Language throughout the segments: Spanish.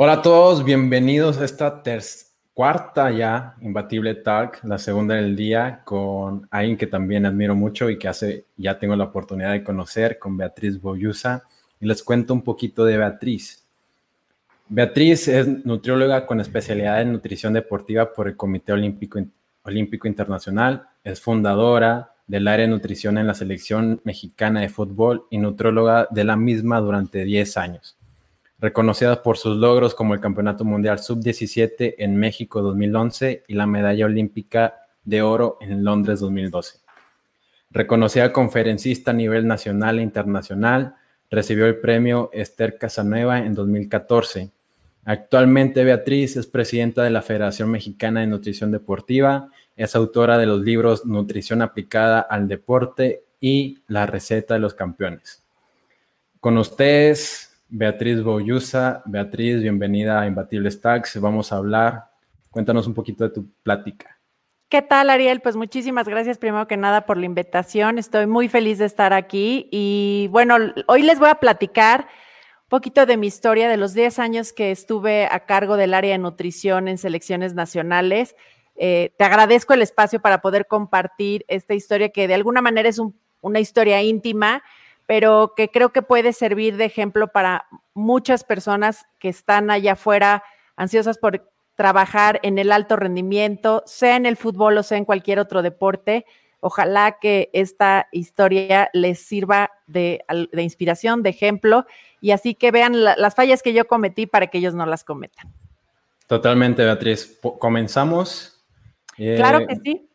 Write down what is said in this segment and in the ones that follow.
Hola a todos, bienvenidos a esta cuarta ya Imbatible Talk, la segunda del día, con alguien que también admiro mucho y que hace ya tengo la oportunidad de conocer, con Beatriz Boyusa. Y les cuento un poquito de Beatriz. Beatriz es nutrióloga con especialidad en nutrición deportiva por el Comité Olímpico, Internacional, es fundadora del área de nutrición en la selección mexicana de fútbol y nutrióloga de la misma durante 10 años reconocidas por sus logros como el Campeonato Mundial Sub-17 en México 2011 y la medalla olímpica de oro en Londres 2012. Reconocida conferencista a nivel nacional e internacional, recibió el premio Esther Casanueva en 2014. Actualmente Beatriz es presidenta de la Federación Mexicana de Nutrición Deportiva, es autora de los libros Nutrición aplicada al deporte y La receta de los campeones. Con ustedes, Beatriz Boyusa. Beatriz, bienvenida a Imbatible Stacks. Vamos a hablar. Cuéntanos un poquito de tu plática. ¿Qué tal, Ariel? Pues muchísimas gracias primero que nada por la invitación. Estoy muy feliz de estar aquí y bueno, hoy les voy a platicar un poquito de mi historia de los 10 años que estuve a cargo del área de nutrición en selecciones nacionales. Eh, te agradezco el espacio para poder compartir esta historia que de alguna manera es una historia íntima pero que creo que puede servir de ejemplo para muchas personas que están allá afuera ansiosas por trabajar en el alto rendimiento, sea en el fútbol o sea en cualquier otro deporte. Ojalá que esta historia les sirva de, inspiración, de ejemplo, y así que vean las fallas que yo cometí para que ellos no las cometan. Totalmente, Beatriz. comenzamos. claro que eh, sí.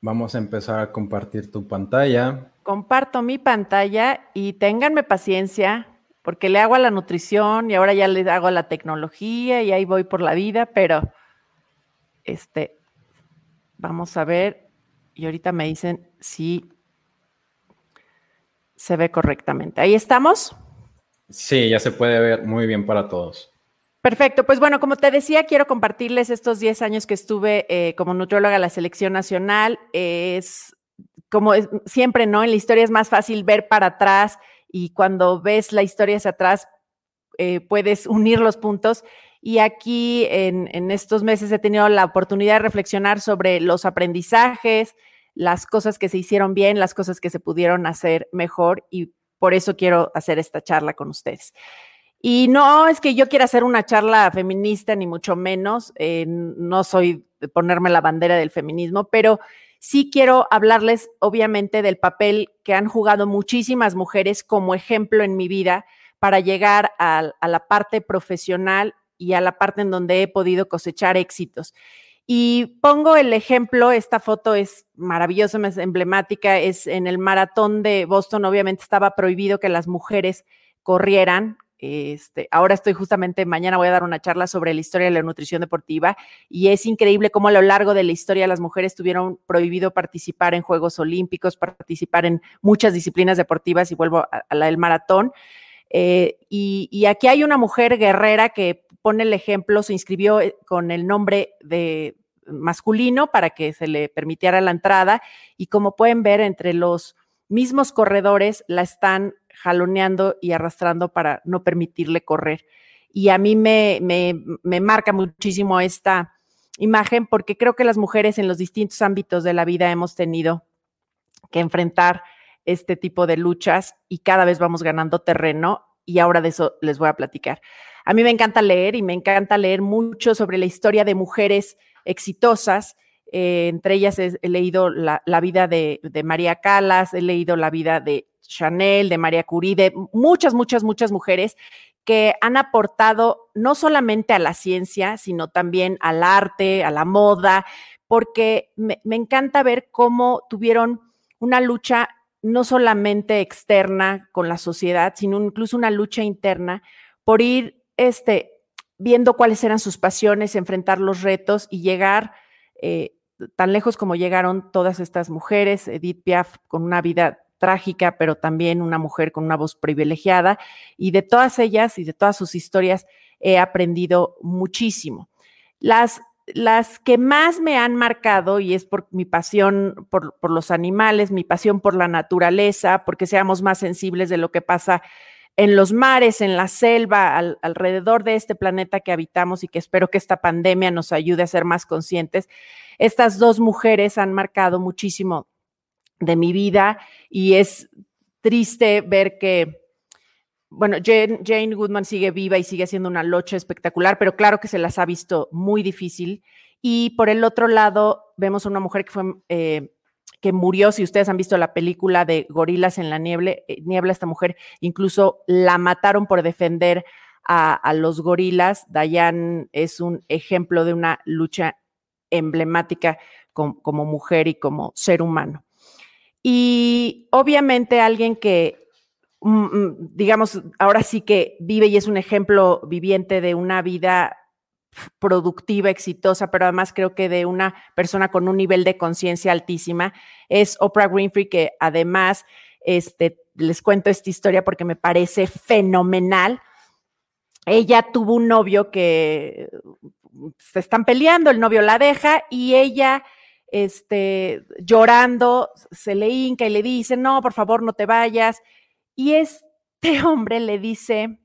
Vamos a empezar a compartir tu pantalla comparto mi pantalla y ténganme paciencia porque le hago a la nutrición y ahora ya le hago a la tecnología y ahí voy por la vida, pero este, vamos a ver y ahorita me dicen si se ve correctamente. Ahí estamos. Sí, ya se puede ver muy bien para todos. Perfecto, pues bueno, como te decía, quiero compartirles estos 10 años que estuve eh, como nutrióloga de la selección nacional. es como siempre, ¿no? En la historia es más fácil ver para atrás y cuando ves la historia hacia atrás, eh, puedes unir los puntos. Y aquí en, estos meses he tenido la oportunidad de reflexionar sobre los aprendizajes, las cosas que se hicieron bien, las cosas que se pudieron hacer mejor y por eso quiero hacer esta charla con ustedes. Y no es que yo quiera hacer una charla feminista, ni mucho menos, eh, no soy de ponerme la bandera del feminismo, pero Sí quiero hablarles, obviamente, del papel que han jugado muchísimas mujeres como ejemplo en mi vida para llegar a, la parte profesional y a la parte en donde he podido cosechar éxitos. Y pongo el ejemplo, esta foto es maravillosa, es emblemática, es en el maratón de Boston, obviamente estaba prohibido que las mujeres corrieran, este, ahora estoy justamente, mañana voy a dar una charla sobre la historia de la nutrición deportiva y es increíble cómo a lo largo de la historia las mujeres tuvieron prohibido participar en Juegos Olímpicos, participar en muchas disciplinas deportivas y vuelvo a, la del maratón. Eh, y, aquí hay una mujer guerrera que pone el ejemplo, se inscribió eh, con el nombre de masculino para que se le permitiera la entrada y como pueden ver entre los mismos corredores la están jaloneando y arrastrando para no permitirle correr. Y a mí me, me, marca muchísimo esta imagen porque creo que las mujeres en los distintos ámbitos de la vida hemos tenido que enfrentar este tipo de luchas y cada vez vamos ganando terreno y ahora de eso les voy a platicar. A mí me encanta leer y me encanta leer mucho sobre la historia de mujeres exitosas. Eh, entre ellas he, leído la, vida de, de, María Calas, he leído la vida de Chanel, de María Curie, de muchas, muchas, muchas mujeres que han aportado no solamente a la ciencia, sino también al arte, a la moda, porque me, encanta ver cómo tuvieron una lucha no solamente externa con la sociedad, sino incluso una lucha interna por ir este, viendo cuáles eran sus pasiones, enfrentar los retos y llegar eh, tan lejos como llegaron todas estas mujeres, Edith Piaf con una vida trágica, pero también una mujer con una voz privilegiada. Y de todas ellas y de todas sus historias he aprendido muchísimo. Las, las que más me han marcado, y es por mi pasión por, los animales, mi pasión por la naturaleza, porque seamos más sensibles de lo que pasa en los mares, en la selva, alrededor de este planeta que habitamos y que espero que esta pandemia nos ayude a ser más conscientes. Estas dos mujeres han marcado muchísimo de mi vida y es triste ver que, bueno, Jane, Goodman sigue viva y sigue siendo una locha espectacular, pero claro que se las ha visto muy difícil. Y por el otro lado, vemos a una mujer que fue eh, que murió, si ustedes han visto la película de Gorilas en la niebla, eh, niebla esta mujer incluso la mataron por defender a, los gorilas. Dayan es un ejemplo de una lucha emblemática como mujer y como ser humano. Y obviamente alguien que, mm, mm, digamos, ahora sí que vive y es un ejemplo viviente de una vida productiva, exitosa, pero además creo que de una persona con un nivel de conciencia altísima, es Oprah Winfrey, que además, este, les cuento esta historia porque me parece fenomenal. Ella tuvo un novio que se están peleando, el novio la deja y ella, este, llorando, se le hinca y le dice, no, por favor, no te vayas. Y este hombre le dice,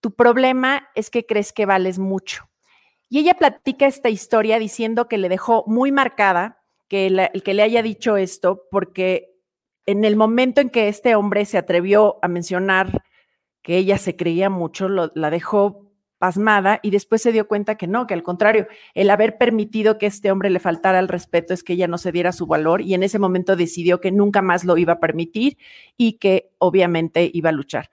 tu problema es que crees que vales mucho. Y ella platica esta historia diciendo que le dejó muy marcada que el que le haya dicho esto, porque en el momento en que este hombre se atrevió a mencionar que ella se creía mucho, la dejó pasmada y después se dio cuenta que no, que al contrario, el haber permitido que este hombre le faltara el respeto es que ella no se diera su valor y en ese momento decidió que nunca más lo iba a permitir y que obviamente iba a luchar.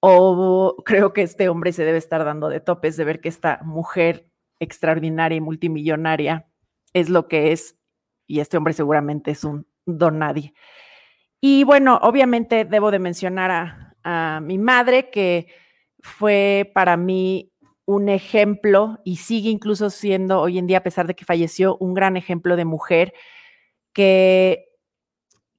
O creo que este hombre se debe estar dando de topes de ver que esta mujer extraordinaria y multimillonaria es lo que es, y este hombre seguramente es un don nadie. Y bueno, obviamente debo de mencionar a, a mi madre, que fue para mí un ejemplo y sigue incluso siendo hoy en día, a pesar de que falleció, un gran ejemplo de mujer que,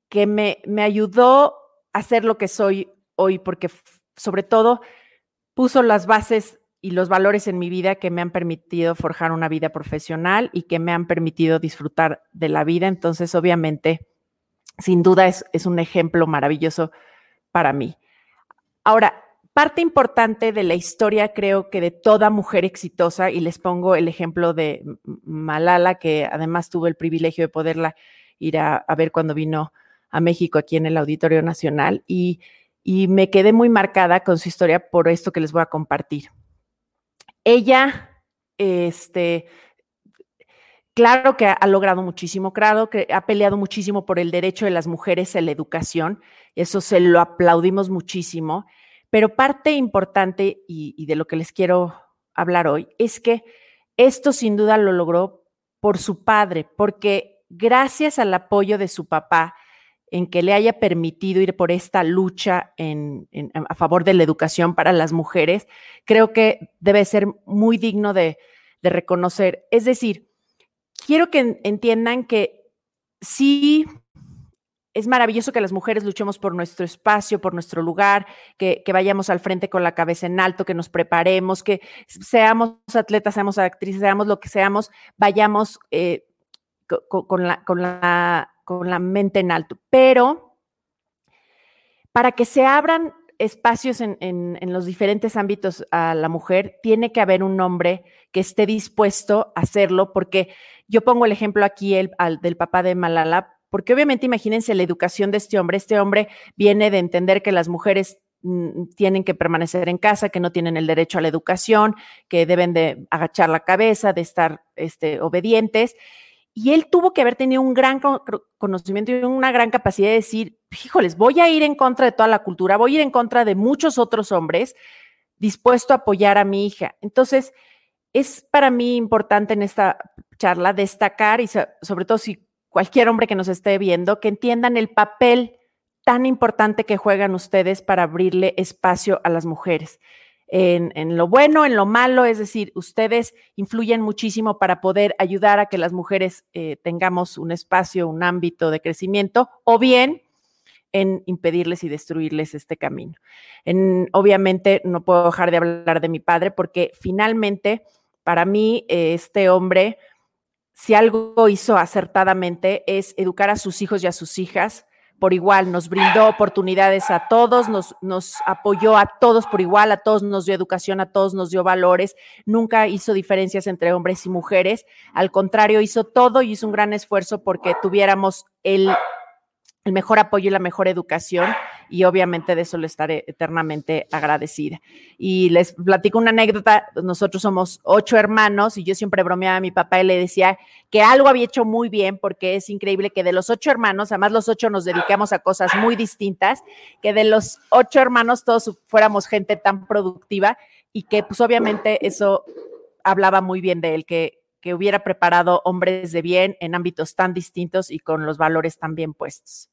que me, me ayudó a ser lo que soy hoy, porque sobre todo puso las bases y los valores en mi vida que me han permitido forjar una vida profesional y que me han permitido disfrutar de la vida. Entonces, obviamente, sin duda es, es un ejemplo maravilloso para mí. Ahora, parte importante de la historia, creo que de toda mujer exitosa, y les pongo el ejemplo de Malala, que además tuve el privilegio de poderla ir a, ver cuando vino a México aquí en el Auditorio Nacional, y, y me quedé muy marcada con su historia por esto que les voy a compartir. Ella, este, claro que ha, logrado muchísimo, claro que ha peleado muchísimo por el derecho de las mujeres a la educación, eso se lo aplaudimos muchísimo, pero parte importante y, de lo que les quiero hablar hoy es que esto sin duda lo logró por su padre, porque gracias al apoyo de su papá, en que le haya permitido ir por esta lucha a favor de la educación para las mujeres, creo que debe ser muy digno de, reconocer. Es decir, quiero que entiendan que sí es maravilloso que las mujeres luchemos por nuestro espacio, por nuestro lugar, que, vayamos al frente con la cabeza en alto, que nos preparemos, que seamos atletas, seamos actrices, seamos lo que seamos, vayamos eh, con, la, con la con la mente en alto, pero para que se abran espacios en, los diferentes ámbitos a la mujer, tiene que haber un hombre que esté dispuesto a hacerlo, porque yo pongo el ejemplo aquí el, del papá de Malala, porque obviamente imagínense la educación de este hombre. Este hombre viene de entender que las mujeres mm, tienen que permanecer en casa, que no tienen el derecho a la educación, que deben de agachar la cabeza, de estar este, obedientes. Y él tuvo que haber tenido un gran conocimiento y una gran capacidad de decir, híjoles, voy a ir en contra de toda la cultura, voy a ir en contra de muchos otros hombres dispuesto a apoyar a mi hija. Entonces, es para mí importante en esta charla destacar y sobre todo si cualquier hombre que nos esté viendo, que entiendan el papel tan importante que juegan ustedes para abrirle espacio a las mujeres en, lo bueno, en lo malo, es decir, ustedes influyen muchísimo para poder ayudar a que las mujeres eh, tengamos un espacio, un ámbito de crecimiento, o bien en impedirles y destruirles este camino. En, obviamente no puedo dejar de hablar de mi padre porque finalmente para mí este hombre, si algo hizo acertadamente es educar a sus hijos y a sus hijas por igual, nos brindó oportunidades a todos, nos, apoyó a todos por igual, a todos nos dio educación, a todos nos dio valores, nunca hizo diferencias entre hombres y mujeres, al contrario, hizo todo y hizo un gran esfuerzo porque tuviéramos el mejor apoyo y la mejor educación y obviamente de eso le estaré eternamente agradecida. Y les platico una anécdota, nosotros somos ocho hermanos y yo siempre bromeaba a mi papá y le decía que algo había hecho muy bien porque es increíble que de los ocho hermanos, además los ocho nos dedicamos a cosas muy distintas, que de los ocho hermanos todos fuéramos gente tan productiva y que pues obviamente eso hablaba muy bien de él, que que hubiera preparado hombres de bien en ámbitos tan distintos y con los valores tan bien puestos.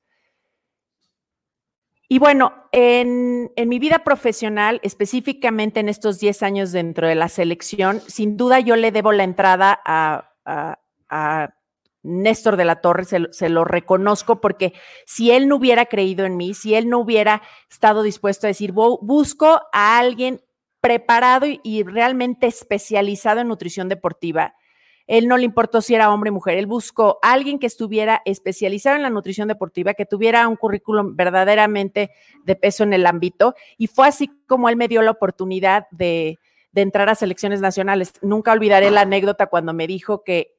Y bueno, en, mi vida profesional, específicamente en estos 10 años dentro de la selección, sin duda yo le debo la entrada a, Néstor de la Torre, se, lo reconozco, porque si él no hubiera creído en mí, si él no hubiera estado dispuesto a decir, busco a alguien preparado y realmente especializado en nutrición deportiva, él no le importó si era hombre o mujer, él buscó a alguien que estuviera especializado en la nutrición deportiva, que tuviera un currículum verdaderamente de peso en el ámbito. Y fue así como él me dio la oportunidad de, entrar a selecciones nacionales. Nunca olvidaré la anécdota cuando me dijo que,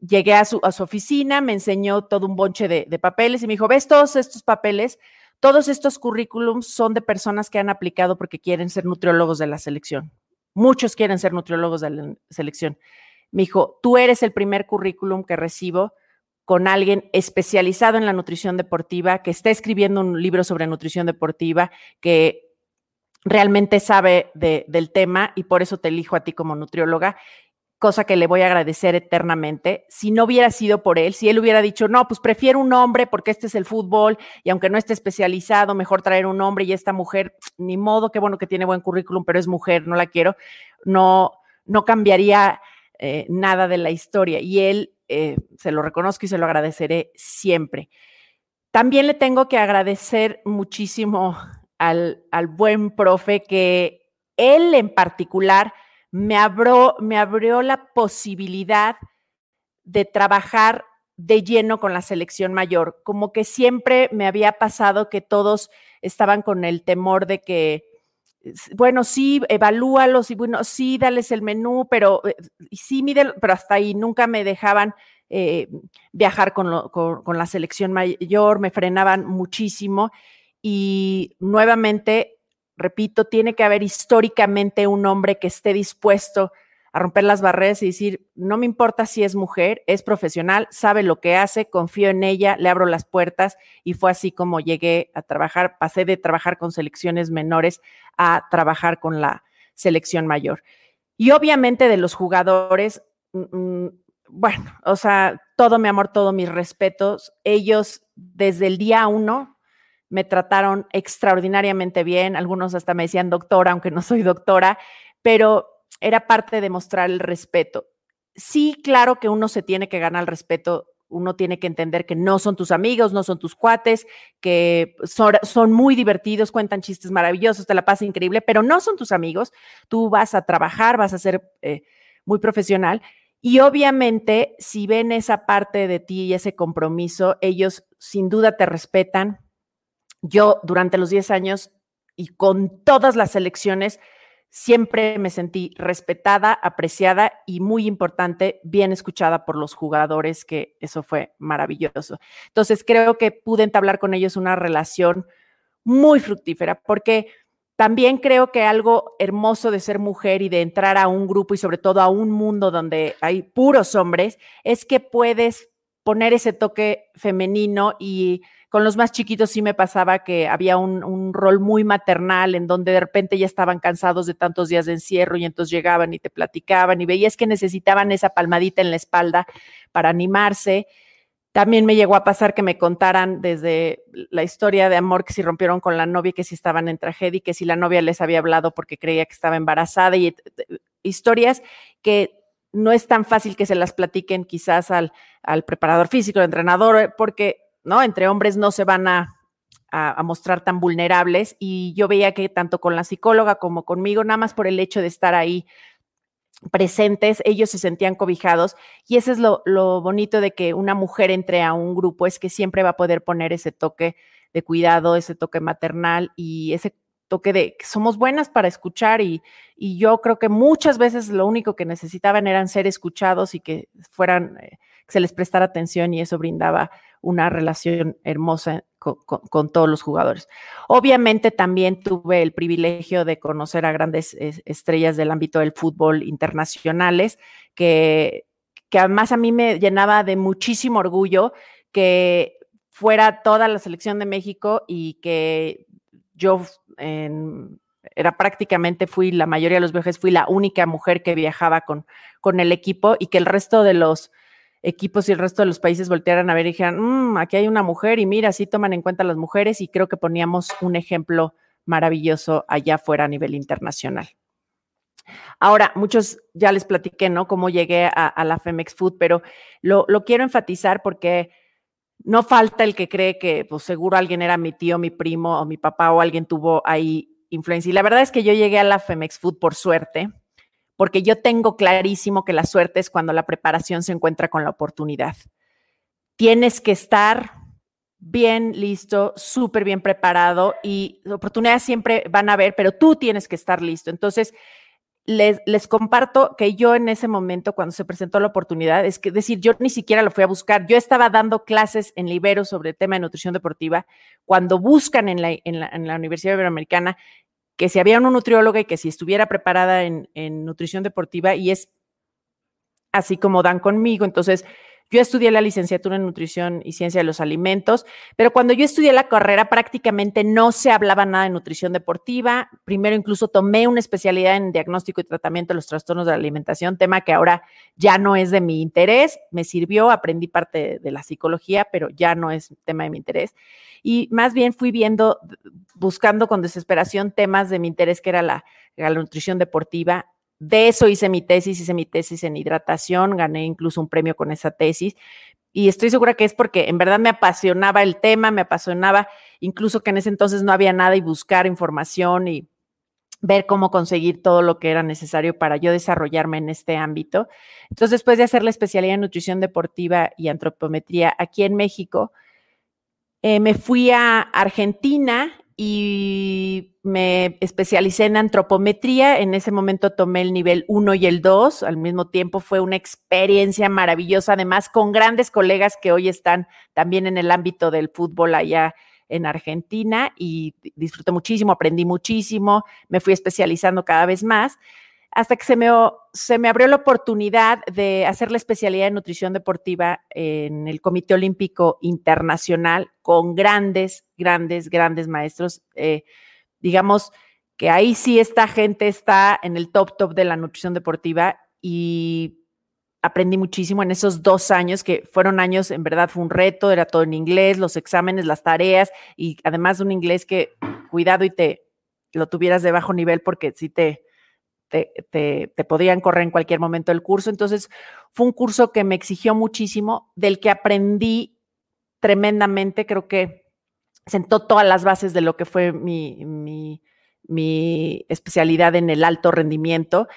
llegué a su, a su, oficina, me enseñó todo un bonche de, de papeles y me dijo, ¿ves todos estos papeles? Todos estos currículums son de personas que han aplicado porque quieren ser nutriólogos de la selección. Muchos quieren ser nutriólogos de la selección. Me dijo, tú eres el primer currículum que recibo con alguien especializado en la nutrición deportiva, que está escribiendo un libro sobre nutrición deportiva, que realmente sabe del tema y por eso te elijo a ti como nutrióloga cosa que le voy a agradecer eternamente. Si no hubiera sido por él, si él hubiera dicho, no, pues prefiero un hombre porque este es el fútbol y aunque no esté especializado, mejor traer un hombre y esta mujer, ni modo, qué bueno que tiene buen currículum, pero es mujer, no la quiero, no, no cambiaría eh, nada de la historia. Y él, eh, se lo reconozco y se lo agradeceré siempre. También le tengo que agradecer muchísimo al, al buen profe que él en particular, me me abrió la posibilidad de trabajar de lleno con la selección mayor. Como que siempre me había pasado que todos estaban con el temor de que, bueno, sí, evalúalos y bueno, sí, dales el menú, pero eh, sí, mide, pero hasta ahí nunca me dejaban eh, viajar con, con la selección mayor, me frenaban muchísimo y nuevamente repito, tiene que haber históricamente un hombre que esté dispuesto a romper las barreras y decir, no me importa si es mujer, es profesional, sabe lo que hace, confío en ella, le abro las puertas y fue así como llegué a trabajar, pasé de trabajar con selecciones menores a trabajar con la selección mayor. Y obviamente de los jugadores, mm, mm, bueno, o sea, todo mi amor, todos mis respetos, ellos desde el día uno me trataron extraordinariamente bien, algunos hasta me decían doctora, aunque no soy doctora, pero era parte de mostrar el respeto. Sí, claro que uno se tiene que ganar el respeto, uno tiene que entender que no son tus amigos, no son tus cuates, que son, muy divertidos, cuentan chistes maravillosos, te la pasa increíble, pero no son tus amigos, tú vas a trabajar, vas a ser eh, muy profesional. Y obviamente, si ven esa parte de ti y ese compromiso, ellos sin duda te respetan, yo durante los 10 años y con todas las elecciones siempre me sentí respetada, apreciada y muy importante, bien escuchada por los jugadores, que eso fue maravilloso. Entonces creo que pude entablar con ellos una relación muy fructífera, porque también creo que algo hermoso de ser mujer y de entrar a un grupo y sobre todo a un mundo donde hay puros hombres, es que puedes poner ese toque femenino y con los más chiquitos sí me pasaba que había un, rol muy maternal en donde de repente ya estaban cansados de tantos días de encierro y entonces llegaban y te platicaban y veías que necesitaban esa palmadita en la espalda para animarse. También me llegó a pasar que me contaran desde la historia de amor que si rompieron con la novia, que si estaban en tragedia y que si la novia les había hablado porque creía que estaba embarazada y historias que no es tan fácil que se las platiquen quizás al, al preparador físico, al entrenador, porque ¿no? Entre hombres no se van a, mostrar tan vulnerables y yo veía que tanto con la psicóloga como conmigo, nada más por el hecho de estar ahí presentes, ellos se sentían cobijados y eso es lo, lo, bonito de que una mujer entre a un grupo, es que siempre va a poder poner ese toque de cuidado, ese toque maternal y ese toque de que somos buenas para escuchar y, y, yo creo que muchas veces lo único que necesitaban eran ser escuchados y que fueran, eh, se les prestara atención y eso brindaba una relación hermosa con, todos los jugadores. Obviamente también tuve el privilegio de conocer a grandes estrellas del ámbito del fútbol internacionales, que, que además a mí me llenaba de muchísimo orgullo que fuera toda la selección de México y que yo era prácticamente, fui la mayoría de los viajes, fui la única mujer que viajaba con, con el equipo y que el resto de los equipos y el resto de los países voltearan a ver y dijeran, mm, aquí hay una mujer y mira, sí toman en cuenta las mujeres y creo que poníamos un ejemplo maravilloso allá afuera a nivel internacional. Ahora, muchos ya les platiqué, ¿no? Cómo llegué a, la Femex Food, pero lo, lo, quiero enfatizar porque no falta el que cree que, pues seguro alguien era mi tío, mi primo o mi papá o alguien tuvo ahí influencia. Y la verdad es que yo llegué a la Femex Food por suerte porque yo tengo clarísimo que la suerte es cuando la preparación se encuentra con la oportunidad. Tienes que estar bien listo, súper bien preparado y oportunidades siempre van a haber, pero tú tienes que estar listo. Entonces, les, comparto que yo en ese momento, cuando se presentó la oportunidad, es que decir, yo ni siquiera lo fui a buscar. Yo estaba dando clases en Libero sobre el tema de nutrición deportiva. Cuando buscan en la, en la, en la Universidad Iberoamericana, que si había una nutrióloga y que si estuviera preparada en, nutrición deportiva y es así como dan conmigo. Entonces, yo estudié la licenciatura en nutrición y ciencia de los alimentos, pero cuando yo estudié la carrera prácticamente no se hablaba nada de nutrición deportiva. Primero incluso tomé una especialidad en diagnóstico y tratamiento de los trastornos de la alimentación, tema que ahora ya no es de mi interés. Me sirvió, aprendí parte de la psicología, pero ya no es tema de mi interés y más bien fui viendo, buscando con desesperación temas de mi interés, que era la, nutrición deportiva. De eso hice mi tesis, hice mi tesis en hidratación, gané incluso un premio con esa tesis. Y estoy segura que es porque en verdad me apasionaba el tema, me apasionaba incluso que en ese entonces no había nada y buscar información y ver cómo conseguir todo lo que era necesario para yo desarrollarme en este ámbito. Entonces, después de hacer la especialidad en nutrición deportiva y antropometría aquí en México, eh, me fui a Argentina y me especialicé en antropometría. En ese momento tomé el nivel 1 y el 2. Al mismo tiempo fue una experiencia maravillosa, además con grandes colegas que hoy están también en el ámbito del fútbol allá en Argentina y disfruté muchísimo, aprendí muchísimo, me fui especializando cada vez más hasta que se me, se me abrió la oportunidad de hacer la especialidad de nutrición deportiva en el Comité Olímpico Internacional con grandes, grandes, grandes maestros. Eh, digamos que ahí sí esta gente está en el top, top de la nutrición deportiva y aprendí muchísimo en esos dos años, que fueron años, en verdad fue un reto, era todo en inglés, los exámenes, las tareas y además un inglés que cuidado y te lo tuvieras de bajo nivel porque sí te te, podían correr en cualquier momento el curso. Entonces, fue un curso que me exigió muchísimo, del que aprendí tremendamente. Creo que sentó todas las bases de lo que fue mi, mi, especialidad en el alto rendimiento.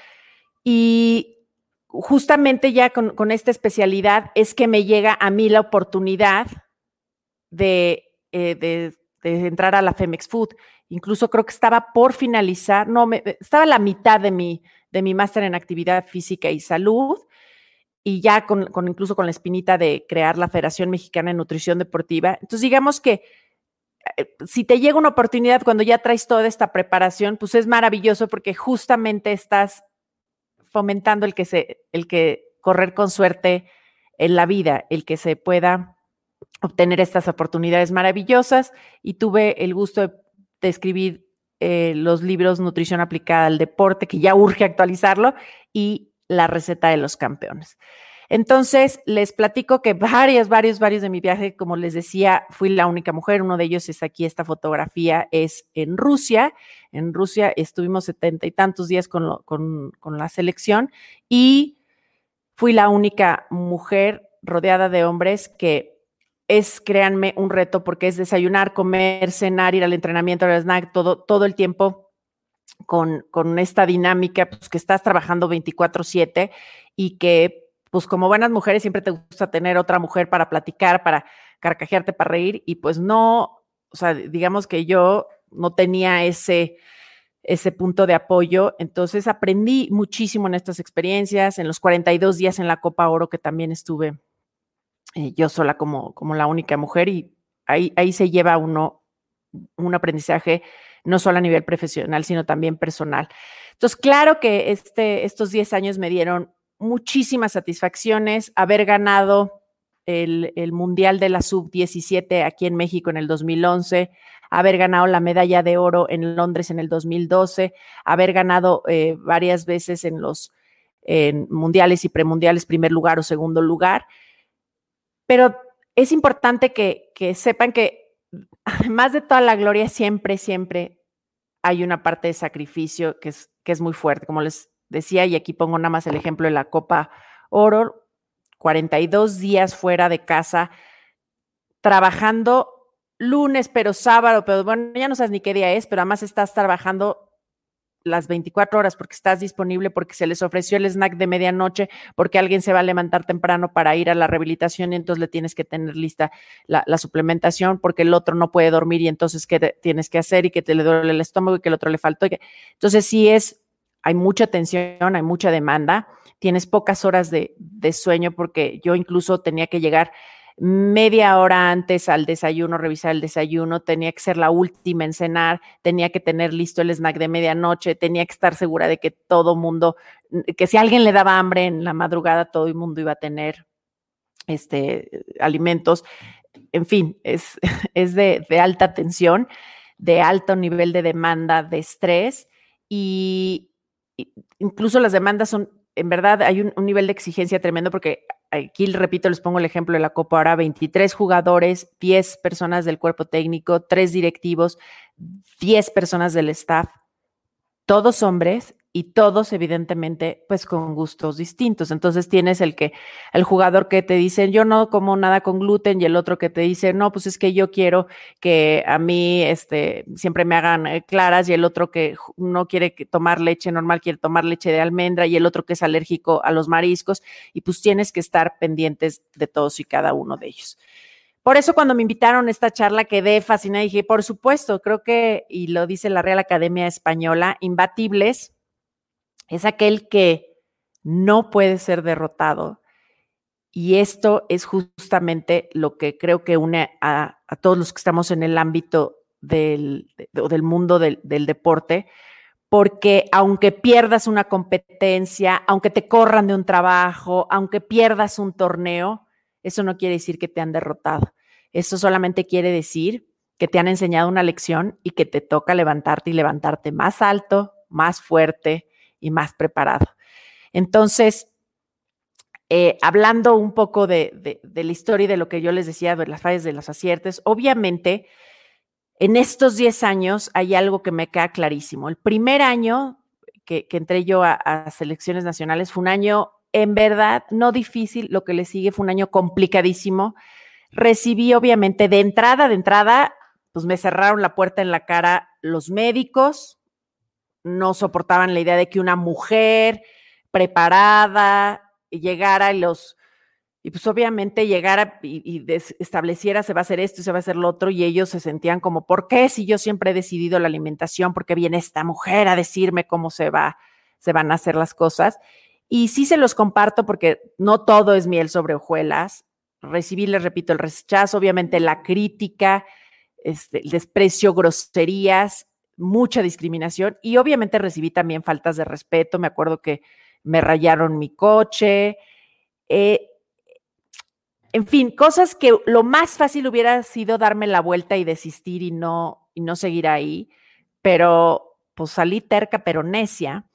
Y justamente ya con, esta especialidad es que me llega a mí la oportunidad de, eh, de, de entrar a la Femex Food. Incluso creo que estaba por finalizar, no, estaba la mitad de mi, de mi máster en actividad física y salud y ya con, incluso con la espinita de crear la Federación Mexicana de Nutrición Deportiva. Entonces, digamos que eh, si te llega una oportunidad cuando ya traes toda esta preparación, pues es maravilloso porque justamente estás fomentando el que se, el que correr con suerte en la vida, el que se pueda obtener estas oportunidades maravillosas y tuve el gusto de de escribir eh, los libros Nutrición aplicada al deporte, que ya urge actualizarlo, y la receta de los campeones. Entonces, les platico que varios, varios, varios de mi viaje, como les decía, fui la única mujer. Uno de ellos es aquí, esta fotografía es en Rusia. En Rusia estuvimos setenta y tantos días con, con la selección y fui la única mujer rodeada de hombres que es, créanme, un reto porque es desayunar, comer, cenar, ir al entrenamiento, al snack, todo, todo el tiempo con, con esta dinámica, pues que estás trabajando 24/7 y que, pues como buenas mujeres, siempre te gusta tener otra mujer para platicar, para carcajearte, para reír, y pues no, o sea, digamos que yo no tenía ese, ese punto de apoyo. Entonces aprendí muchísimo en estas experiencias, en los 42 días en la Copa Oro que también estuve eh, yo sola como, como la única mujer y ahí, ahí se lleva uno un aprendizaje no solo a nivel profesional, sino también personal. Entonces, claro que este, estos 10 años me dieron muchísimas satisfacciones, haber ganado el, el Mundial de la Sub-17 aquí en México en el 2011, haber ganado la medalla de oro en Londres en el 2012, haber ganado eh, varias veces en los mundiales y premundiales primer lugar o segundo lugar. Pero es importante que, que sepan que además de toda la gloria, siempre, siempre hay una parte de sacrificio que es, que es muy fuerte. Como les decía, y aquí pongo nada más el ejemplo de la Copa Oro, 42 días fuera de casa, trabajando lunes, pero sábado, pero bueno, ya no sabes ni qué día es, pero además estás trabajando las 24 horas porque estás disponible, porque se les ofreció el snack de medianoche, porque alguien se va a levantar temprano para ir a la rehabilitación y entonces le tienes que tener lista la, suplementación porque el otro no puede dormir y entonces qué tienes que hacer y que te le duele el estómago y que el otro le faltó. Entonces sí es, hay mucha tensión, hay mucha demanda, tienes pocas horas de, de sueño porque yo incluso tenía que llegar media hora antes al desayuno, revisar el desayuno, tenía que ser la última en cenar, tenía que tener listo el snack de medianoche, tenía que estar segura de que todo mundo, que si alguien le daba hambre en la madrugada, todo el mundo iba a tener este, alimentos. En fin, es, es de, de alta tensión, de alto nivel de demanda, de estrés y incluso las demandas son, en verdad, hay un, nivel de exigencia tremendo porque aquí repito, les pongo el ejemplo de la Copa ahora, 23 jugadores, 10 personas del cuerpo técnico, 3 directivos, 10 personas del staff, todos hombres y todos evidentemente pues con gustos distintos. Entonces tienes el que el jugador que te dice, "Yo no como nada con gluten" y el otro que te dice, "No, pues es que yo quiero que a mí este siempre me hagan eh, claras" y el otro que no quiere tomar leche normal, quiere tomar leche de almendra y el otro que es alérgico a los mariscos y pues tienes que estar pendientes de todos y cada uno de ellos. Por eso cuando me invitaron a esta charla quedé fascinada y dije, por supuesto, creo que, y lo dice la Real Academia Española, imbatibles, es aquel que no puede ser derrotado. Y esto es justamente lo que creo que une a, todos los que estamos en el ámbito del, del mundo del, del deporte, porque aunque pierdas una competencia, aunque te corran de un trabajo, aunque pierdas un torneo, eso no quiere decir que te han derrotado. Eso solamente quiere decir que te han enseñado una lección y que te toca levantarte y levantarte más alto, más fuerte, y más preparado. Entonces, eh, hablando un poco de, la historia y de lo que yo les decía, de las fallas de los aciertes, obviamente, en estos 10 años hay algo que me queda clarísimo. El primer año que, entré yo a, selecciones nacionales fue un año, en verdad, no difícil, lo que le sigue fue un año complicadísimo. Recibí, obviamente, de entrada, de entrada, pues me cerraron la puerta en la cara los médicos, no soportaban la idea de que una mujer preparada llegara y los, y pues obviamente llegara y, estableciera se va a hacer esto, se va a hacer lo otro, y ellos se sentían como, ¿por qué si yo siempre he decidido la alimentación? ¿Por qué viene esta mujer a decirme cómo se va, se van a hacer las cosas? Y sí se los comparto porque no todo es miel sobre hojuelas. Recibí, les repito, el rechazo, obviamente la crítica, este, el desprecio, groserías, mucha discriminación y obviamente recibí también faltas de respeto. Me acuerdo que me rayaron mi coche. Eh, en fin, cosas que lo más fácil hubiera sido darme la vuelta y desistir y no, y no seguir ahí, pero pues salí terca pero necia.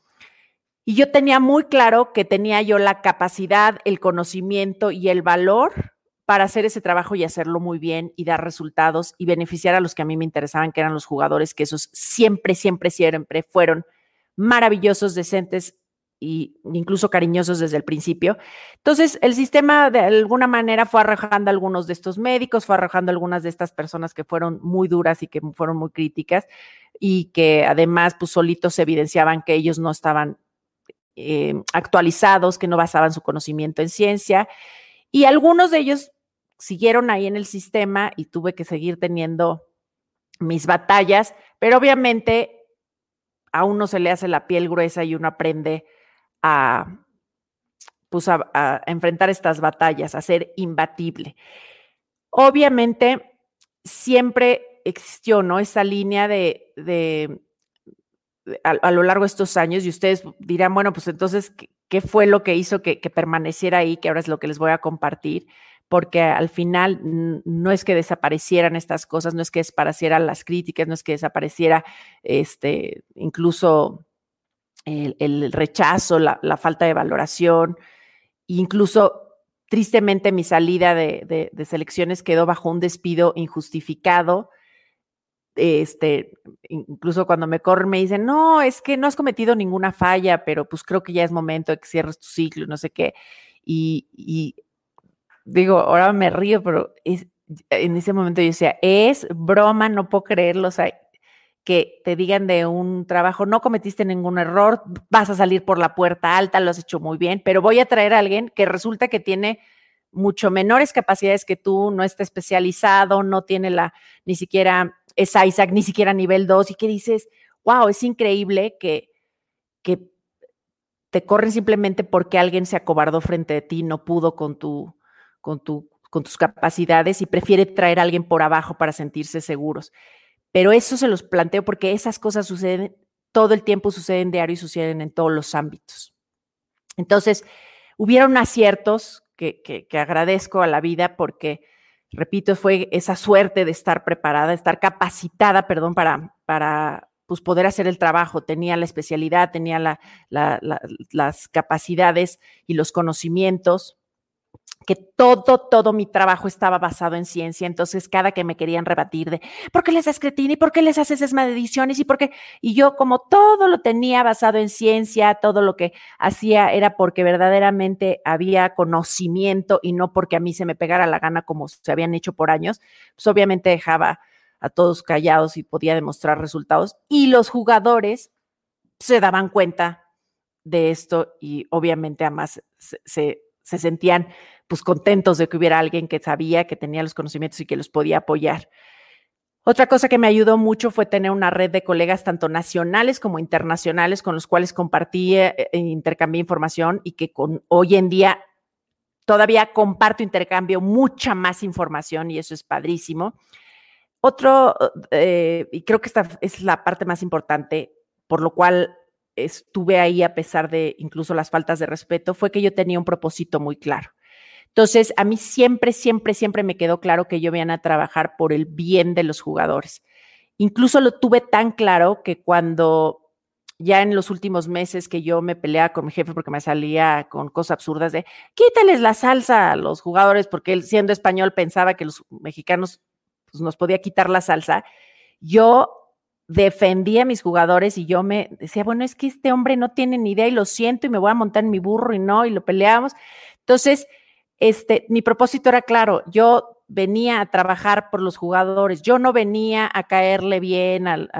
Y yo tenía muy claro que tenía yo la capacidad, el conocimiento y el valor para hacer ese trabajo y hacerlo muy bien y dar resultados y beneficiar a los que a mí me interesaban, que eran los jugadores, que esos siempre, siempre, siempre fueron maravillosos, decentes e incluso cariñosos desde el principio. Entonces, el sistema de alguna manera fue arrojando a algunos de estos médicos, fue arrojando a algunas de estas personas que fueron muy duras y que fueron muy críticas. y que además pues solitos evidenciaban que ellos no estaban eh, actualizados, que no basaban su conocimiento en ciencia y algunos de ellos siguieron ahí en el sistema y tuve que seguir teniendo mis batallas, pero obviamente a uno se le hace la piel gruesa y uno aprende a, pues a, enfrentar estas batallas, a ser imbatible. Obviamente, siempre existió, ¿no? Esa línea de, de, a, lo largo de estos años y ustedes dirán, bueno, pues entonces, ¿qué, fue lo que hizo que, que, permaneciera ahí? Que ahora es lo que les voy a compartir, porque al final no es que desaparecieran estas cosas, no es que desaparecieran las críticas, no es que desapareciera este, incluso el, rechazo, la, falta de valoración, incluso tristemente mi salida de, selecciones quedó bajo un despido injustificado. Este, incluso cuando me corren me dicen, no, es que no has cometido ninguna falla, pero pues creo que ya es momento de que cierres tu ciclo, no sé qué. Y, digo, ahora me río, pero en ese momento yo decía, es broma, no puedo creerlo, o sea, que te digan de un trabajo, no cometiste ningún error, vas a salir por la puerta alta, lo has hecho muy bien, pero voy a traer a alguien que resulta que tiene mucho menores capacidades que tú, no está especializado, no tiene la, ni siquiera, es Isaac, ni siquiera nivel 2, y que dices, wow, es increíble que, que te corren simplemente porque alguien se acobardó frente a ti, no pudo con tu, con tu, con tus capacidades y prefiere traer a alguien por abajo para sentirse seguros. Pero eso se los planteo porque esas cosas suceden todo el tiempo, suceden diario y suceden en todos los ámbitos. Entonces, hubieron aciertos que, que, agradezco a la vida porque, repito, fue esa suerte de estar preparada, estar capacitada, perdón, para, para pues, poder hacer el trabajo. Tenía la especialidad, tenía la, las capacidades y los conocimientos que todo, todo mi trabajo estaba basado en ciencia. Entonces, cada que me querían rebatir de, ¿por qué les haces cretina? ¿Y por qué les haces esas mediciones? ¿Y por qué? Y yo, como todo lo tenía basado en ciencia, todo lo que hacía era porque verdaderamente había conocimiento y no porque a mí se me pegara la gana como se habían hecho por años, pues obviamente dejaba a todos callados y podía demostrar resultados. Y los jugadores se daban cuenta de esto y obviamente además se sentían pues contentos de que hubiera alguien que sabía, que tenía los conocimientos y que los podía apoyar. Otra cosa que me ayudó mucho fue tener una red de colegas tanto nacionales como internacionales con los cuales compartí e intercambié información y que con, hoy en día todavía comparto, intercambio mucha más información y eso es padrísimo. Otro, eh, y creo que esta es la parte más importante, por lo cual estuve ahí a pesar de incluso las faltas de respeto, fue que yo tenía un propósito muy claro. Entonces, a mí siempre, siempre, siempre me quedó claro que yo venía a trabajar por el bien de los jugadores. Incluso lo tuve tan claro que cuando ya en los últimos meses que yo me peleaba con mi jefe porque me salía con cosas absurdas de quítales la salsa a los jugadores porque él siendo español pensaba que los mexicanos pues, nos podía quitar la salsa. Yo defendía a mis jugadores y yo me decía, bueno, es que este hombre no tiene ni idea y lo siento y me voy a montar en mi burro y no, y lo peleamos. Entonces, este, mi propósito era claro, yo venía a trabajar por los jugadores, yo no venía a caerle bien al,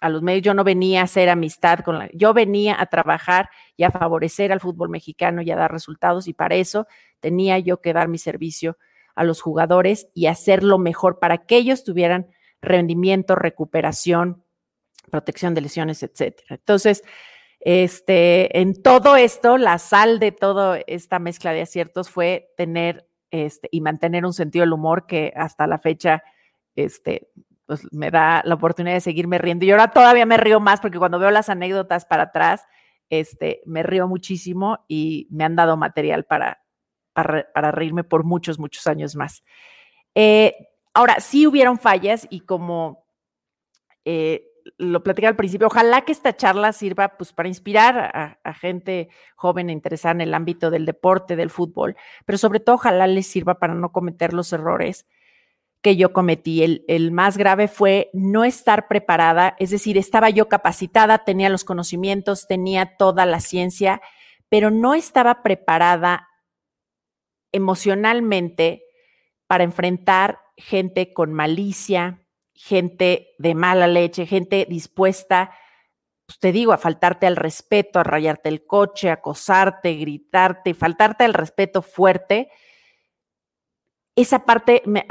a los medios, yo no venía a hacer amistad con la, yo venía a trabajar y a favorecer al fútbol mexicano y a dar resultados y para eso tenía yo que dar mi servicio a los jugadores y hacerlo mejor para que ellos tuvieran rendimiento, recuperación, protección de lesiones, etcétera. Entonces, este, en todo esto, la sal de toda esta mezcla de aciertos fue tener este, y mantener un sentido del humor que hasta la fecha este, pues me da la oportunidad de seguirme riendo. Y ahora todavía me río más porque cuando veo las anécdotas para atrás, este, me río muchísimo y me han dado material para, para, reírme por muchos, muchos años más. Eh, ahora, sí hubieron fallas y como eh, lo platicé al principio, ojalá que esta charla sirva pues para inspirar a, gente joven e interesada en el ámbito del deporte, del fútbol, pero sobre todo ojalá les sirva para no cometer los errores que yo cometí. El, el, más grave fue no estar preparada, es decir, estaba yo capacitada, tenía los conocimientos, tenía toda la ciencia, pero no estaba preparada emocionalmente para enfrentar gente con malicia, gente de mala leche, gente dispuesta, pues te digo, a faltarte al respeto, a rayarte el coche, a acosarte, gritarte, faltarte al respeto fuerte. Esa parte, me,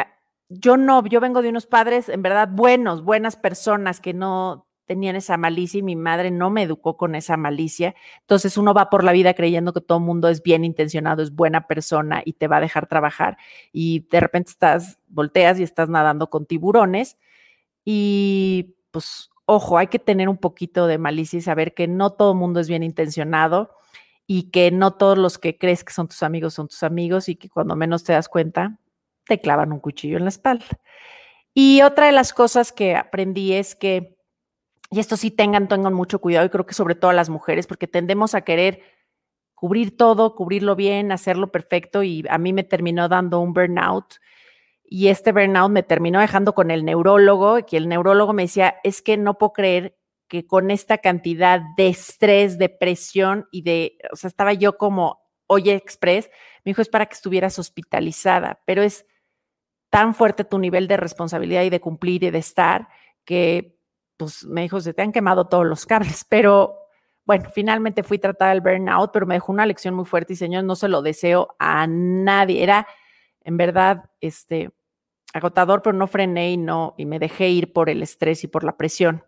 yo no, yo vengo de unos padres en verdad buenos, buenas personas que no tenían esa malicia y mi madre no me educó con esa malicia. Entonces uno va por la vida creyendo que todo el mundo es bien intencionado, es buena persona y te va a dejar trabajar y de repente estás, volteas y estás nadando con tiburones y pues ojo, hay que tener un poquito de malicia y saber que no todo el mundo es bien intencionado y que no todos los que crees que son tus amigos son tus amigos y que cuando menos te das cuenta te clavan un cuchillo en la espalda. Y otra de las cosas que aprendí es que, y esto sí tengan, tengan mucho cuidado, y creo que sobre todo las mujeres, porque tendemos a querer cubrir todo, cubrirlo bien, hacerlo perfecto, y a mí me terminó dando un burnout. Y este burnout me terminó dejando con el neurólogo, que el neurólogo me decía, es que no puedo creer que con esta cantidad de estrés, de presión y de, o sea, estaba yo como Oye Express, me dijo, es para que estuvieras hospitalizada, pero es tan fuerte tu nivel de responsabilidad y de cumplir y de estar que, pues, me dijo, se te han quemado todos los cables, pero bueno, finalmente fui tratada del burnout, pero me dejó una lección muy fuerte y señor, no se lo deseo a nadie. Era en verdad, este, agotador, pero no frené y no, y me dejé ir por el estrés y por la presión.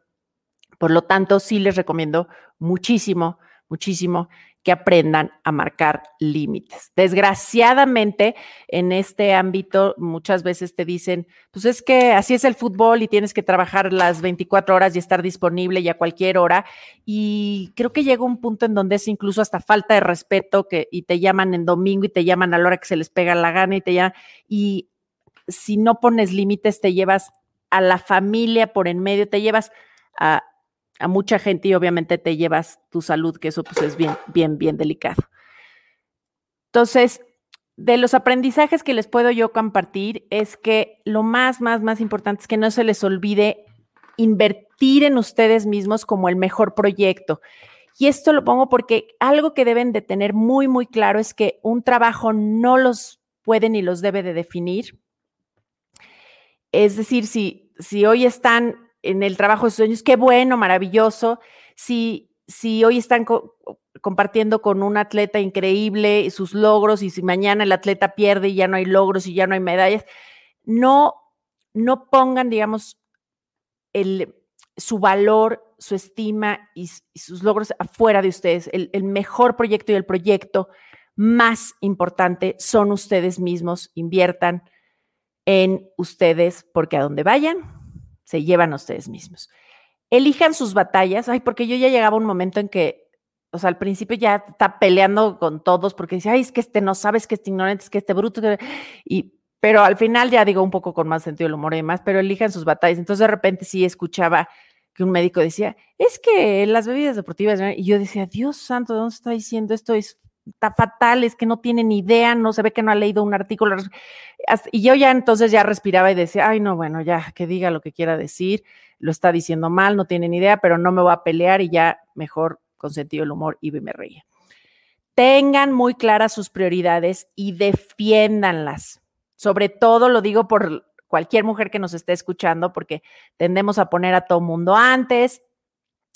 Por lo tanto, sí les recomiendo muchísimo, muchísimo que aprendan a marcar límites. Desgraciadamente, en este ámbito muchas veces te dicen, pues es que así es el fútbol y tienes que trabajar las 24 horas y estar disponible ya a cualquier hora. Y creo que llega un punto en donde es incluso hasta falta de respeto que, y te llaman en domingo y te llaman a la hora que se les pega la gana y te llaman. Y si no pones límites, te llevas a la familia por en medio, te llevas a, a mucha gente y obviamente te llevas tu salud, que eso pues es bien, bien, bien delicado. Entonces, de los aprendizajes que les puedo yo compartir es que lo más, más, más importante es que no se les olvide invertir en ustedes mismos como el mejor proyecto. Y esto lo pongo porque algo que deben de tener muy, muy claro es que un trabajo no los puede ni los debe de definir. Es decir, si, si hoy están en el trabajo de sus sueños, qué bueno, maravilloso. Si, si hoy están compartiendo con un atleta increíble sus logros y si mañana el atleta pierde y ya no hay logros y ya no hay medallas, no, no pongan, digamos, el, su valor, su estima y, sus logros afuera de ustedes. El, el mejor proyecto y el proyecto más importante son ustedes mismos. Inviertan en ustedes porque a donde vayan, se llevan a ustedes mismos. Elijan sus batallas, ay, porque yo ya llegaba un momento en que, o sea, al principio ya está peleando con todos porque dice, ay, es que este no sabes, que este ignorante, es que este bruto, y, pero al final ya digo un poco con más sentido del humor y demás, pero elijan sus batallas. Entonces de repente sí escuchaba que un médico decía, es que las bebidas deportivas, y yo decía, Dios santo, ¿de dónde está diciendo esto? Es está fatal, es que no tiene ni idea, no se ve que no ha leído un artículo. Y yo ya entonces ya respiraba y decía, ay, no, bueno, ya, que diga lo que quiera decir, lo está diciendo mal, no tiene ni idea, pero no me voy a pelear y ya mejor con sentido del humor y me reía. Tengan muy claras sus prioridades y defiéndanlas. Sobre todo lo digo por cualquier mujer que nos esté escuchando, porque tendemos a poner a todo mundo antes,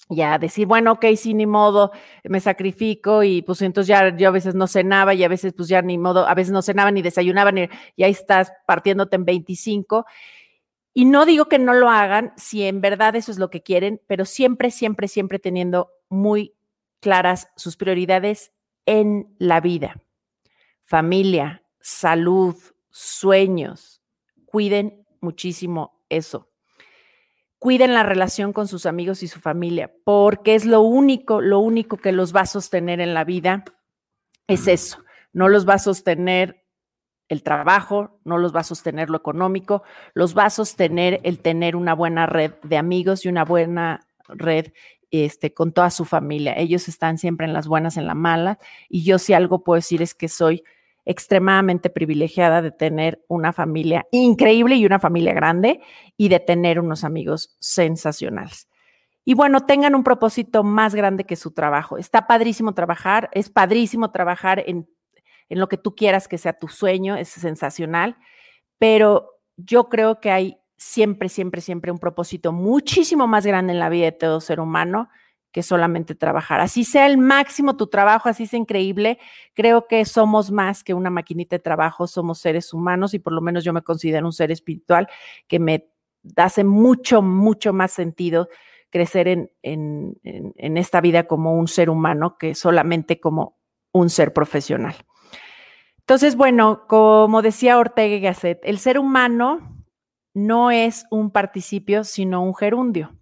ya decir, bueno, ok, sí, ni modo, me sacrifico y pues entonces ya yo a veces no cenaba y a veces pues ya ni modo, a veces no cenaba ni desayunaba ni, y ahí estás partiéndote en 25. Y no digo que no lo hagan si en verdad eso es lo que quieren, pero siempre, siempre, siempre teniendo muy claras sus prioridades en la vida. Familia, salud, sueños. Cuiden muchísimo eso cuiden la relación con sus amigos y su familia, porque es lo único, lo único que los va a sostener en la vida, es eso, no los va a sostener el trabajo, no los va a sostener lo económico, los va a sostener el tener una buena red de amigos y una buena red este, con toda su familia. Ellos están siempre en las buenas, en la mala, y yo si algo puedo decir es que soy extremadamente privilegiada de tener una familia increíble y una familia grande y de tener unos amigos sensacionales. Y bueno, tengan un propósito más grande que su trabajo. Está padrísimo trabajar, es padrísimo trabajar en, en lo que tú quieras que sea tu sueño, es sensacional, pero yo creo que hay siempre, siempre, siempre un propósito muchísimo más grande en la vida de todo ser humano que solamente trabajar. Así sea el máximo tu trabajo, así sea increíble, creo que somos más que una maquinita de trabajo, somos seres humanos y por lo menos yo me considero un ser espiritual que me hace mucho, mucho más sentido crecer en, en, esta vida como un ser humano que solamente como un ser profesional. Entonces, bueno, como decía Ortega y Gasset, el ser humano no es un participio, sino un gerundio.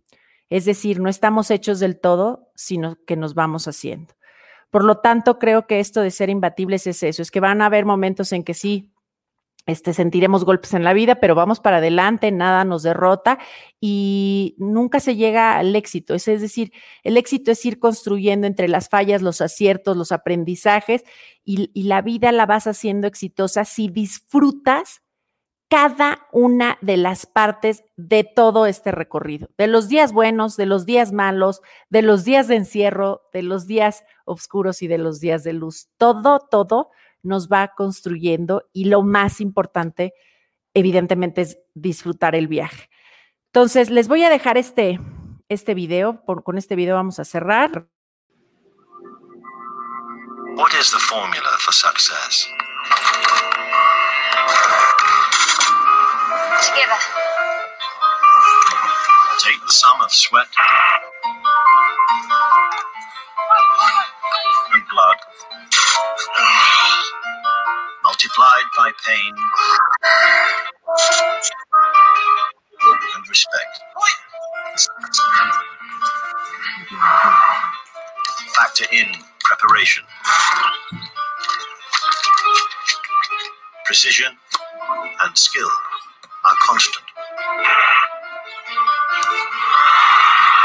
Es decir, no estamos hechos del todo, sino que nos vamos haciendo. Por lo tanto, creo que esto de ser imbatibles es eso, es que van a haber momentos en que sí, este, sentiremos golpes en la vida, pero vamos para adelante, nada nos derrota y nunca se llega al éxito. Es, es decir, el éxito es ir construyendo entre las fallas, los aciertos, los aprendizajes y, y la vida la vas haciendo exitosa si disfrutas cada una de las partes de todo este recorrido, de los días buenos, de los días malos, de los días de encierro, de los días oscuros y de los días de luz. Todo, todo nos va construyendo y lo más importante, evidentemente, es disfrutar el viaje. Entonces, les voy a dejar este, este video, por, con este video vamos a cerrar. What is the formula for success? Together. Take the sum of sweat. And blood. Multiplied by pain. And respect. Factor in preparation, precision, and skill are constant.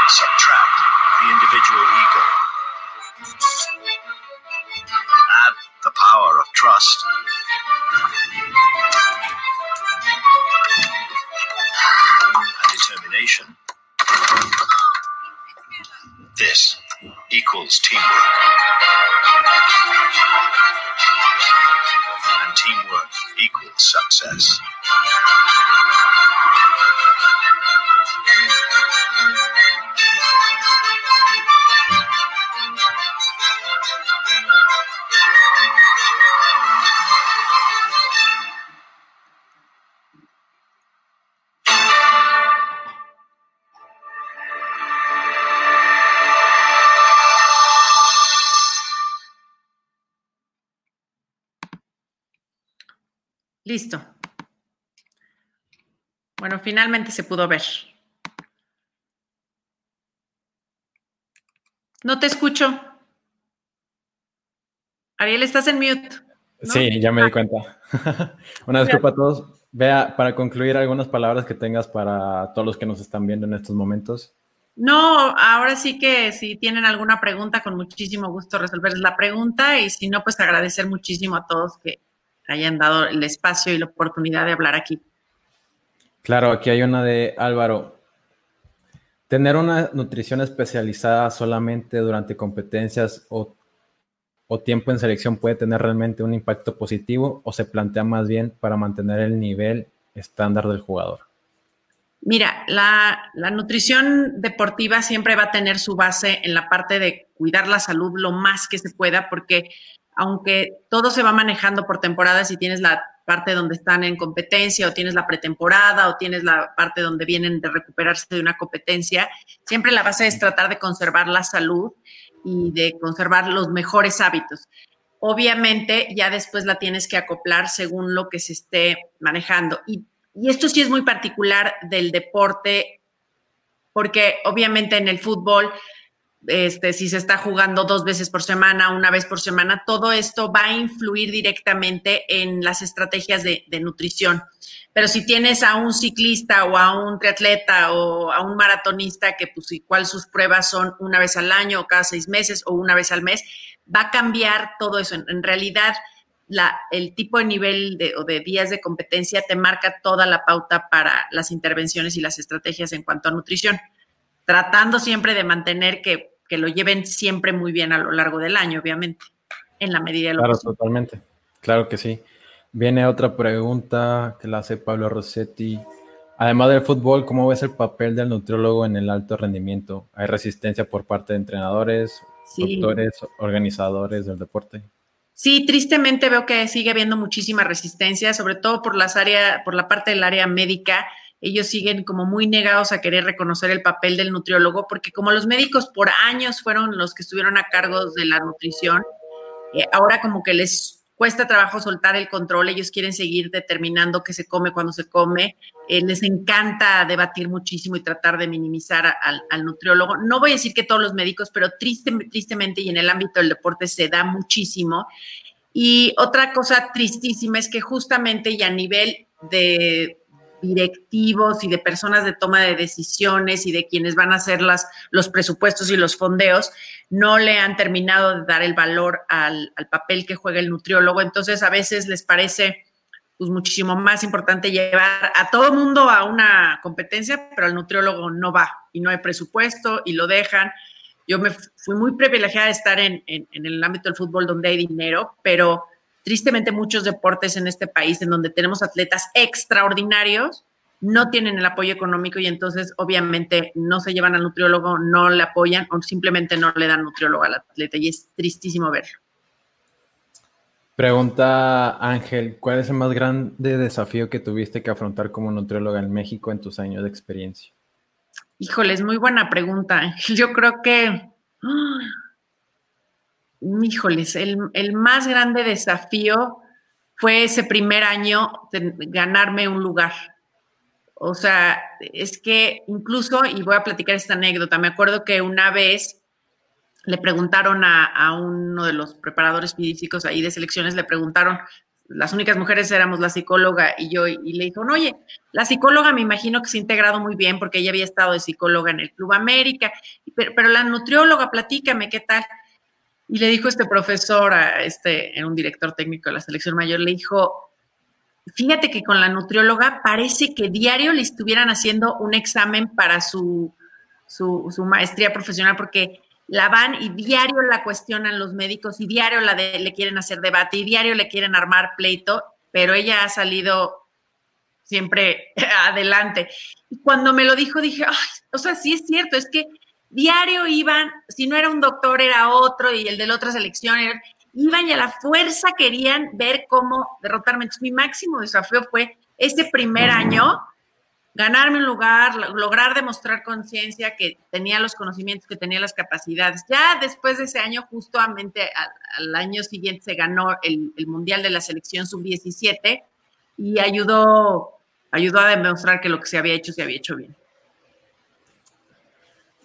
Subtract the individual ego. Add the power of trust. Finalmente se pudo ver. No te escucho. Ariel, estás en mute. Sí, ya me di ah. cuenta. Una disculpa a todos. Vea, para concluir, algunas palabras que tengas para todos los que nos están viendo en estos momentos. No, ahora sí que si tienen alguna pregunta, con muchísimo gusto resolverles la pregunta y si no, pues agradecer muchísimo a todos que hayan dado el espacio y la oportunidad de hablar aquí. Claro, aquí hay una de Álvaro. Tener una nutrición especializada solamente durante competencias o, tiempo en selección puede tener realmente un impacto positivo o se plantea más bien para mantener el nivel estándar del jugador. Mira, la, la, nutrición deportiva siempre va a tener su base en la parte de cuidar la salud lo más que se pueda, porque aunque todo se va manejando por temporadas y tienes la parte donde están en competencia o tienes la pretemporada o tienes la parte donde vienen de recuperarse de una competencia, siempre la base es tratar de conservar la salud y de conservar los mejores hábitos. Obviamente ya después la tienes que acoplar según lo que se esté manejando. Y, y esto sí es muy particular del deporte, porque obviamente en el fútbol este, si se está jugando dos veces por semana, una vez por semana, todo esto va a influir directamente en las estrategias de, nutrición. Pero si tienes a un ciclista o a un triatleta o a un maratonista que pues igual sus pruebas son una vez al año o cada seis meses o una vez al mes, va a cambiar todo eso. En, realidad, el tipo de nivel de, o de días de competencia te marca toda la pauta para las intervenciones y las estrategias en cuanto a nutrición, tratando siempre de mantener que que lo lleven siempre muy bien a lo largo del año, obviamente, en la medida de lo Claro, totalmente. Claro que sí. Viene otra pregunta que la hace Pablo Rossetti. Además del fútbol, ¿cómo ves el papel del nutriólogo en el alto rendimiento? ¿Hay resistencia por parte de entrenadores, doctores, organizadores del deporte? Sí, tristemente veo que sigue habiendo muchísima resistencia, sobre todo por las áreas, por la parte del área médica. Ellos siguen como muy negados a querer reconocer el papel del nutriólogo, porque como los médicos por años fueron los que estuvieron a cargo de la nutrición, eh, ahora como que les cuesta trabajo soltar el control, ellos quieren seguir determinando qué se come cuando se come, eh, les encanta debatir muchísimo y tratar de minimizar al, nutriólogo. No voy a decir que todos los médicos, pero triste, tristemente y en el ámbito del deporte se da muchísimo. Y otra cosa tristísima es que justamente y a nivel de directivos y de personas de toma de decisiones y de quienes van a hacer las, los presupuestos y los fondeos, no le han terminado de dar el valor al, papel que juega el nutriólogo. Entonces, a veces les parece pues, muchísimo más importante llevar a todo mundo a una competencia, pero el nutriólogo no va y no hay presupuesto y lo dejan. Yo me fui muy privilegiada de estar en, en el ámbito del fútbol donde hay dinero, pero tristemente muchos deportes en este país en donde tenemos atletas extraordinarios no tienen el apoyo económico y entonces obviamente no se llevan al nutriólogo, no le apoyan o simplemente no le dan nutriólogo al atleta y es tristísimo verlo. Pregunta Ángel, ¿cuál es el más grande desafío que tuviste que afrontar como nutrióloga en México en tus años de experiencia? Híjole, es muy buena pregunta. Yo creo que híjoles, el, el más grande desafío fue ese primer año de ganarme un lugar. O sea, es que incluso, y voy a platicar esta anécdota, me acuerdo que una vez le preguntaron a, a, uno de los preparadores físicos ahí de selecciones, le preguntaron, las únicas mujeres éramos la psicóloga y yo, y le dijo, oye, la psicóloga me imagino que se ha integrado muy bien porque ella había estado de psicóloga en el Club América, pero, pero la nutrióloga, platícame, ¿qué tal? Y le dijo este profesor, a este, un director técnico de la selección mayor, le dijo, fíjate que con la nutrióloga parece que diario le estuvieran haciendo un examen para su, su, maestría profesional, porque la van y diario la cuestionan los médicos y diario la le quieren hacer debate y diario le quieren armar pleito, pero ella ha salido siempre adelante. Y cuando me lo dijo, dije, Ay, o sea, sí es cierto, es que diario iban, si no era un doctor era otro y el de la otra selección, iban y a la fuerza querían ver cómo derrotarme. Entonces mi máximo desafío fue ese primer año, ganarme un lugar, lograr demostrar conciencia que tenía los conocimientos, que tenía las capacidades. Ya después de ese año, justamente al, año siguiente se ganó el, el Mundial de la Selección Sub-17 y ayudó, ayudó a demostrar que lo que se había hecho se había hecho bien.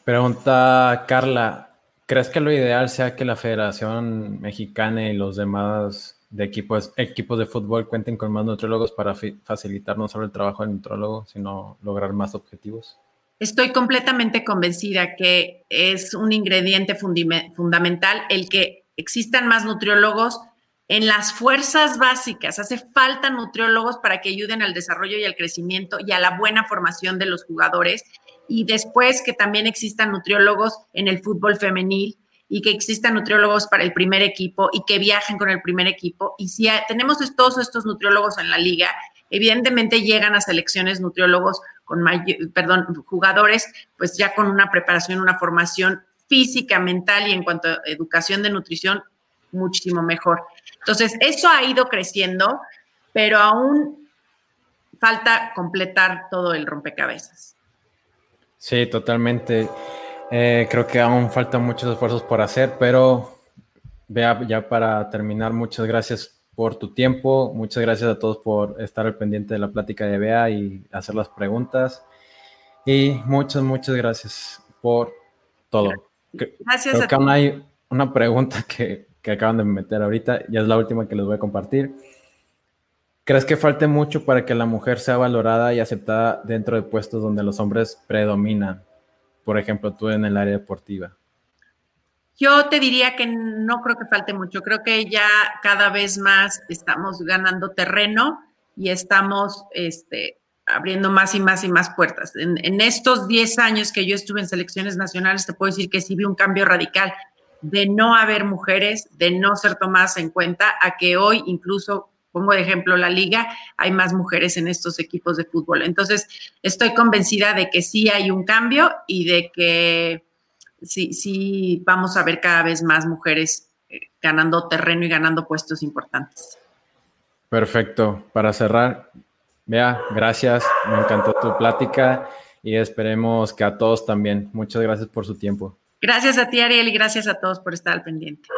Pregunta Carla, ¿crees que lo ideal sea que la Federación Mexicana y los demás de equipos, equipos de fútbol cuenten con más nutriólogos para facilitar no solo el trabajo del nutrólogo, sino lograr más objetivos? Estoy completamente convencida que es un ingrediente fundamental el que existan más nutriólogos en las fuerzas básicas. Hace falta nutriólogos para que ayuden al desarrollo y al crecimiento y a la buena formación de los jugadores y después que también existan nutriólogos en el fútbol femenil y que existan nutriólogos para el primer equipo y que viajen con el primer equipo. Y si tenemos todos estos nutriólogos en la liga, evidentemente llegan a selecciones nutriólogos con perdón, jugadores, pues ya con una preparación, una formación física, mental y en cuanto a educación de nutrición, muchísimo mejor. Entonces, eso ha ido creciendo, pero aún falta completar todo el rompecabezas. Sí, totalmente. Eh, creo que aún faltan muchos esfuerzos por hacer, pero vea, ya para terminar, muchas gracias por tu tiempo, muchas gracias a todos por estar al pendiente de la plática de Bea y hacer las preguntas. Y muchas, muchas gracias por todo. Gracias. Creo que aún hay una pregunta que, que acaban de meter ahorita, ya es la última que les voy a compartir. ¿Crees que falte mucho para que la mujer sea valorada y aceptada dentro de puestos donde los hombres predominan? Por ejemplo, tú en el área deportiva. Yo te diría que no creo que falte mucho. Creo que ya cada vez más estamos ganando terreno y estamos este, abriendo más y más y más puertas. En, en estos 10 años que yo estuve en selecciones nacionales, te puedo decir que sí vi un cambio radical de no haber mujeres, de no ser tomadas en cuenta, a que hoy incluso pongo de ejemplo la liga, hay más mujeres en estos equipos de fútbol. Entonces, estoy convencida de que sí hay un cambio y de que sí, sí vamos a ver cada vez más mujeres eh, ganando terreno y ganando puestos importantes. Perfecto. Para cerrar, vea, gracias. Me encantó tu plática y esperemos que a todos también. Muchas gracias por su tiempo. Gracias a ti, Ariel, y gracias a todos por estar al pendiente.